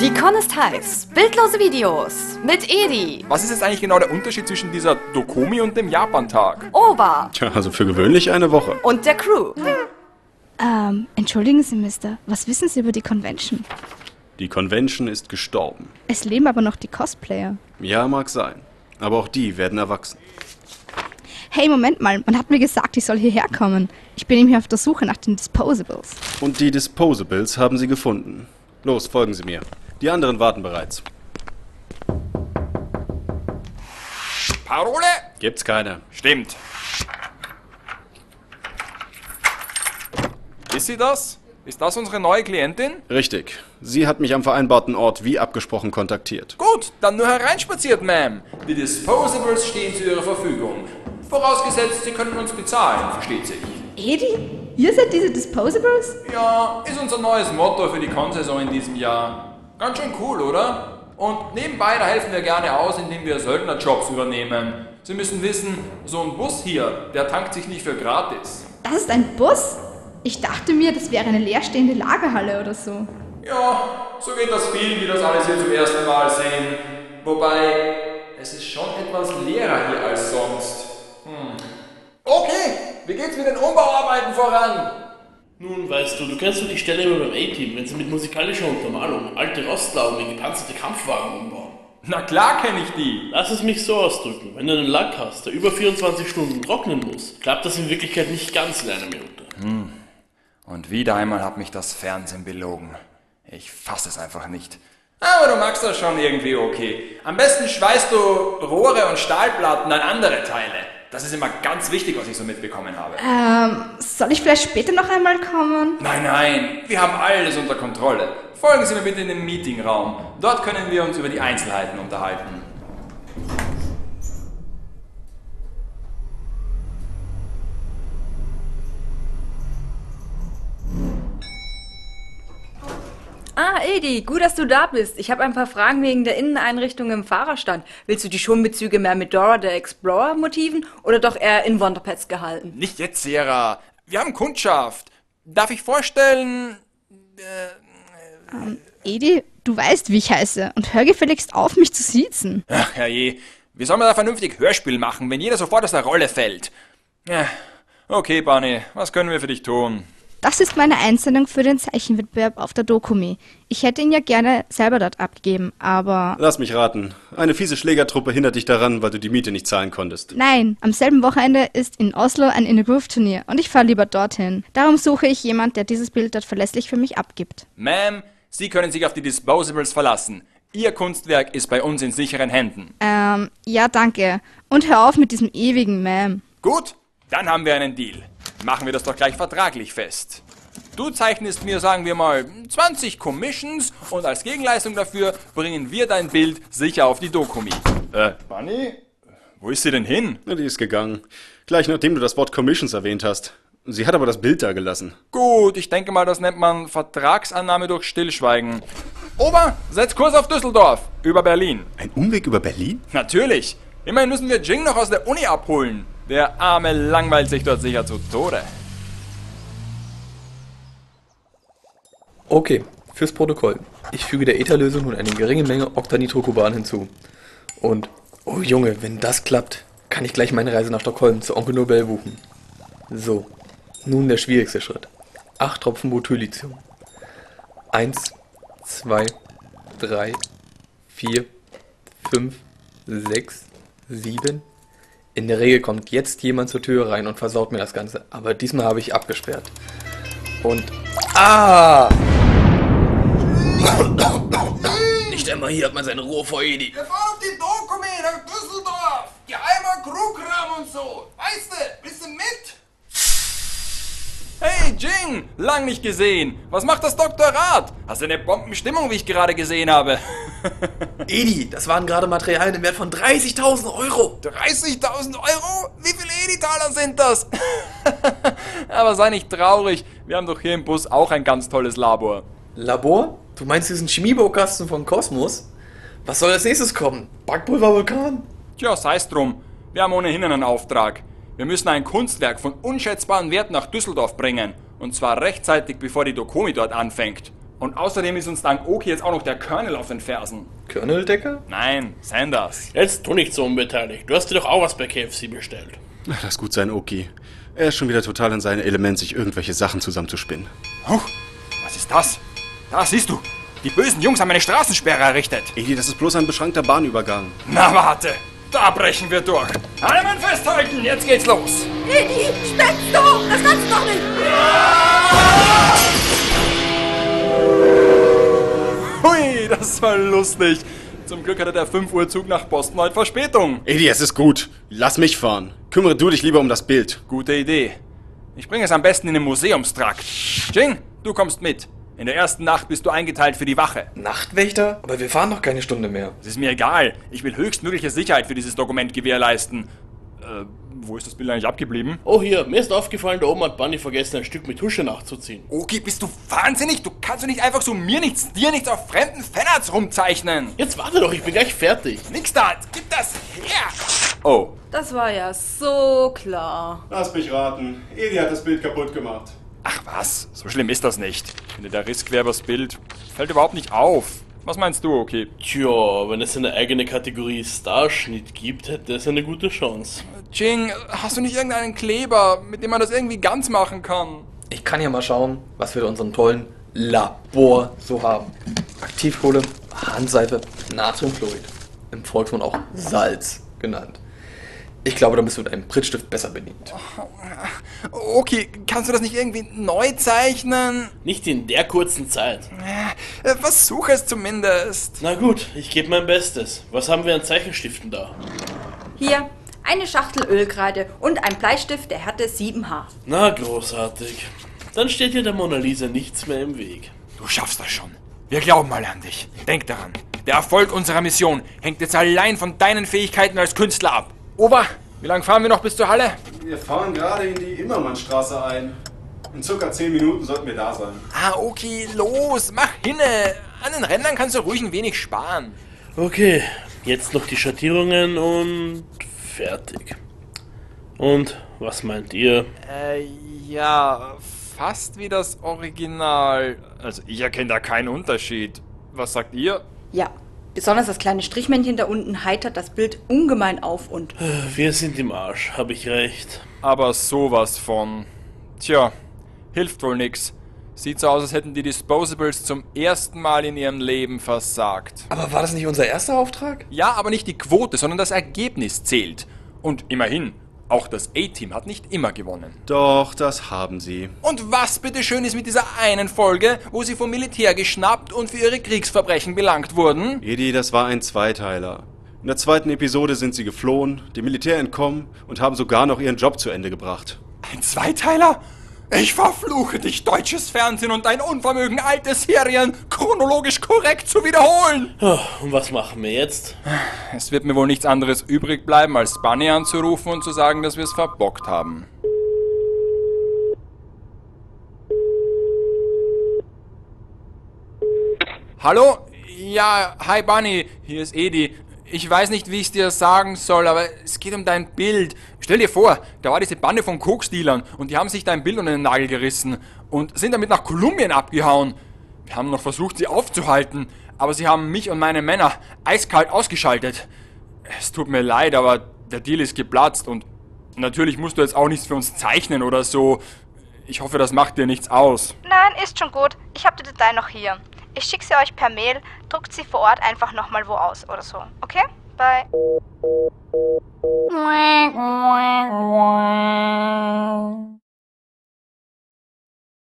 Die Con ist heiß. Bildlose Videos mit Edi. Was ist jetzt eigentlich genau der Unterschied zwischen dieser Dokomi und dem Japan-Tag? Ober Tja, also für gewöhnlich eine Woche. und der Crew. Ähm, entschuldigen Sie, Mister. Was wissen Sie über die Convention? Die Convention ist gestorben. Es leben aber noch die Cosplayer. Ja, mag sein. Aber auch die werden erwachsen. Hey, Moment mal. Man hat mir gesagt, ich soll hierher kommen. Ich bin nämlich auf der Suche nach den Disposables. Und die Disposables haben sie gefunden. Los, folgen Sie mir. Die anderen warten bereits. Parole? Gibt's keine. Stimmt. Ist sie das? Ist das unsere neue Klientin? Richtig. Sie hat mich am vereinbarten Ort wie abgesprochen kontaktiert. Gut, dann nur hereinspaziert, Ma'am. Die Disposables stehen zu Ihrer Verfügung. Vorausgesetzt, Sie können uns bezahlen, versteht sich. Edi? Ihr seid diese Disposables? Ja, ist unser neues Motto für die Con-Saison in diesem Jahr. Ganz schön cool, oder? Und nebenbei, da helfen wir gerne aus, indem wir Söldnerjobs übernehmen. Sie müssen wissen, so ein Bus hier, der tankt sich nicht für gratis. Das ist ein Bus? Ich dachte mir, das wäre eine leerstehende Lagerhalle oder so. Ja, so geht das vielen, die das alles hier zum ersten Mal sehen. Wobei, es ist schon etwas leerer hier als sonst. Hm. Okay, wie geht's mit den Umbauarbeiten voran? Nun, weißt du, du kennst doch die Stelle immer beim A-Team, wenn sie mit musikalischer Untermalung alte Rostlauben in gepanzerte Kampfwagen umbauen. Na klar kenne ich die. Lass es mich so ausdrücken. Wenn du einen Lack hast, der über 24 Stunden trocknen muss, klappt das in Wirklichkeit nicht ganz in einer Minute. Und wieder einmal hat mich das Fernsehen belogen. Ich fasse es einfach nicht. Aber du magst das schon irgendwie okay. Am besten schweißt du Rohre und Stahlplatten an andere Teile. Das ist immer ganz wichtig, was ich so mitbekommen habe. Ähm, soll ich vielleicht später noch einmal kommen? Nein, nein, wir haben alles unter Kontrolle. Folgen Sie mir bitte in den Meetingraum. Dort können wir uns über die Einzelheiten unterhalten. Edi, gut, dass du da bist. Ich habe ein paar Fragen wegen der Inneneinrichtung im Fahrerstand. Willst du die Schwimmbezüge mehr mit Dora the Explorer Motiven oder doch eher in Wonderpads gehalten? Nicht jetzt, Sarah. Wir haben Kundschaft. Darf ich vorstellen? Edi, du weißt, wie ich heiße. Und hör gefälligst auf, mich zu siezen. Ach, herrje. Wie soll man da vernünftig Hörspiel machen, wenn jeder sofort aus der Rolle fällt? Ja, okay, Barney, was können wir für dich tun? Das ist meine Einsendung für den Zeichenwettbewerb auf der Dokumi. Ich hätte ihn ja gerne selber dort abgegeben, aber... Lass mich raten. Eine fiese Schlägertruppe hindert dich daran, weil du die Miete nicht zahlen konntest. Nein, am selben Wochenende ist in Oslo ein In a Groove Turnier und ich fahre lieber dorthin. Darum suche ich jemand, der dieses Bild dort verlässlich für mich abgibt. Ma'am, Sie können sich auf die Disposables verlassen. Ihr Kunstwerk ist bei uns in sicheren Händen. Ähm, ja, danke. Und hör auf mit diesem ewigen Ma'am. Gut, dann haben wir einen Deal. Machen wir das doch gleich vertraglich fest. Du zeichnest mir, sagen wir mal, 20 Commissions und als Gegenleistung dafür bringen wir dein Bild sicher auf die Dokumi. Äh, Bunny? Wo ist sie denn hin? Na, die ist gegangen. Gleich nachdem du das Wort Commissions erwähnt hast. Sie hat aber das Bild da gelassen. Gut, ich denke mal, das nennt man Vertragsannahme durch Stillschweigen. Ober, setz Kurs auf Düsseldorf, über Berlin. Ein Umweg über Berlin? Natürlich. Immerhin müssen wir Jing noch aus der Uni abholen. Der Arme langweilt sich dort sicher zu Tode. Okay, fürs Protokoll. Ich füge der ETA-Lösung nun eine geringe Menge Octanitrokuban hinzu. Und, oh Junge, wenn das klappt, kann ich gleich meine Reise nach Stockholm zu Onkel Nobel buchen. So, nun der schwierigste Schritt. Acht Tropfen Botulinum. Eins, zwei, drei, vier, fünf, sechs, sieben. In der Regel kommt jetzt jemand zur Tür rein und versaut mir das Ganze. Aber diesmal habe ich abgesperrt. Und. Ah! Nicht einmal hier hat man seine Ruhe vor Edi. Wir fahren auf die Dokumi nach Düsseldorf. Geheimer Krugram und so. Weißt du? Hey Jing, lang nicht gesehen. Was macht das Doktorat? Hast du eine Bombenstimmung, wie ich gerade gesehen habe? Edi, das waren gerade Materialien im Wert von 30.000 Euro. 30.000 Euro? Wie viele Editaler sind das? Aber sei nicht traurig, wir haben doch hier im Bus auch ein ganz tolles Labor. Labor? Du meinst diesen Chemiebaukasten von Kosmos? Was soll als nächstes kommen? Backpulvervulkan? Tja, sei's drum. Wir haben ohnehin einen Auftrag. Wir müssen ein Kunstwerk von unschätzbaren Wert nach Düsseldorf bringen. Und zwar rechtzeitig, bevor die Dokumi dort anfängt. Und außerdem ist uns dank Oki jetzt auch noch der Colonel auf den Fersen. Colonel-Decker? Nein, Sanders. Jetzt tu nicht so unbeteiligt. Du hast dir doch auch was bei KFC bestellt. Lass gut sein, Oki. Er ist schon wieder total in seinem Element, sich irgendwelche Sachen zusammenzuspinnen. Huch, was ist das? Da siehst du. Die bösen Jungs haben eine Straßensperre errichtet. Edi, das ist bloß ein beschrankter Bahnübergang. Na warte, da brechen wir durch. Alle Mann festhalten, jetzt geht's los. Edi, spinnst du? Das kannst du doch nicht! Hui, das war lustig. Zum Glück hatte der 5 Uhr Zug nach Boston heute Verspätung. Edi, es ist gut. Lass mich fahren. Kümmere du dich lieber um das Bild. Gute Idee. Ich bringe es am besten in den Museumstrakt. Jing, du kommst mit. In der ersten Nacht bist du eingeteilt für die Wache. Nachtwächter? Aber wir fahren doch keine Stunde mehr. Es ist mir egal. Ich will höchstmögliche Sicherheit für dieses Dokument gewährleisten. Äh, wo ist das Bild eigentlich abgeblieben? Oh hier, mir ist aufgefallen, da oben hat Bunny vergessen, ein Stück mit Tusche nachzuziehen. Oki, bist du wahnsinnig? Du kannst doch nicht einfach so mir nichts, dir nichts auf fremden Fanarts rumzeichnen. Jetzt warte doch, ich bin gleich fertig. Nix da, gib das her. Oh, Das war ja so klar. Lass mich raten. Edi hat das Bild kaputt gemacht. Ach was, so schlimm ist das nicht. Ich finde, der Riss quer übers Bild fällt überhaupt nicht auf. Was meinst du, okay? Tja, wenn es eine eigene Kategorie Starschnitt gibt, hätte es eine gute Chance. Jing, hast du nicht irgendeinen Kleber, mit dem man das irgendwie ganz machen kann? Ich kann ja mal schauen, was wir in unserem tollen Labor so haben. Aktivkohle, Handseife, Natriumchlorid. Im Volksmund auch Salz genannt. Ich glaube, da bist du mit einem Prittstift besser bedient. Okay, kannst du das nicht irgendwie neu zeichnen? Nicht in der kurzen Zeit. Äh, Versuch es zumindest. Na gut, ich gebe mein Bestes. Was haben wir an Zeichenstiften da? Hier, eine Schachtel Ölkreide und ein Bleistift der Härte 7H. Na, großartig. Dann steht dir der Mona Lisa nichts mehr im Weg. Du schaffst das schon. Wir glauben mal an dich. Denk daran. Der Erfolg unserer Mission hängt jetzt allein von deinen Fähigkeiten als Künstler ab. Ober, wie lange fahren wir noch bis zur Halle? Wir fahren gerade in die Immermannstraße ein. In circa 10 Minuten sollten wir da sein. Ah, okay, los, mach hinne. An den Rändern kannst du ruhig ein wenig sparen. Okay, jetzt noch die Schattierungen und fertig. Und was meint ihr? Äh, ja, fast wie das Original. Also, ich erkenne da keinen Unterschied. Was sagt ihr? Ja, besonders das kleine Strichmännchen da unten heitert das Bild ungemein auf und Wir sind im Arsch, habe ich recht. Aber sowas von. Tja, hilft wohl nix. Sieht so aus, als hätten die Disposables zum ersten Mal in ihrem Leben versagt. Aber war das nicht unser erster Auftrag? Ja, aber nicht die Quote, sondern das Ergebnis zählt. Und immerhin, auch das A-Team hat nicht immer gewonnen. Doch, das haben sie. Und was bitteschön ist mit dieser einen Folge, wo sie vom Militär geschnappt und für ihre Kriegsverbrechen belangt wurden? Edi, das war ein Zweiteiler. In der zweiten Episode sind sie geflohen, dem Militär entkommen und haben sogar noch ihren Job zu Ende gebracht. Ein Zweiteiler? Ich verfluche dich, deutsches Fernsehen und dein Unvermögen, alte Serien chronologisch korrekt zu wiederholen. Ah, Und was machen wir jetzt? Es wird mir wohl nichts anderes übrig bleiben, als Bunny anzurufen und zu sagen, dass wir es verbockt haben. Hallo? Ja, hi Bunny, hier ist Edi. Ich weiß nicht, wie ich dir sagen soll, aber es geht um dein Bild. Stell dir vor, da war diese Bande von Koksdealern und die haben sich dein Bild unter den Nagel gerissen und sind damit nach Kolumbien abgehauen. Wir haben noch versucht, sie aufzuhalten, aber sie haben mich und meine Männer eiskalt ausgeschaltet. Es tut mir leid, aber der Deal ist geplatzt und natürlich musst du jetzt auch nichts für uns zeichnen oder so. Ich hoffe, das macht dir nichts aus. Nein, ist schon gut. Ich habe die Datei noch hier. Ich schicke sie euch per Mail, druckt sie vor Ort einfach nochmal wo aus oder so. Okay? Bye.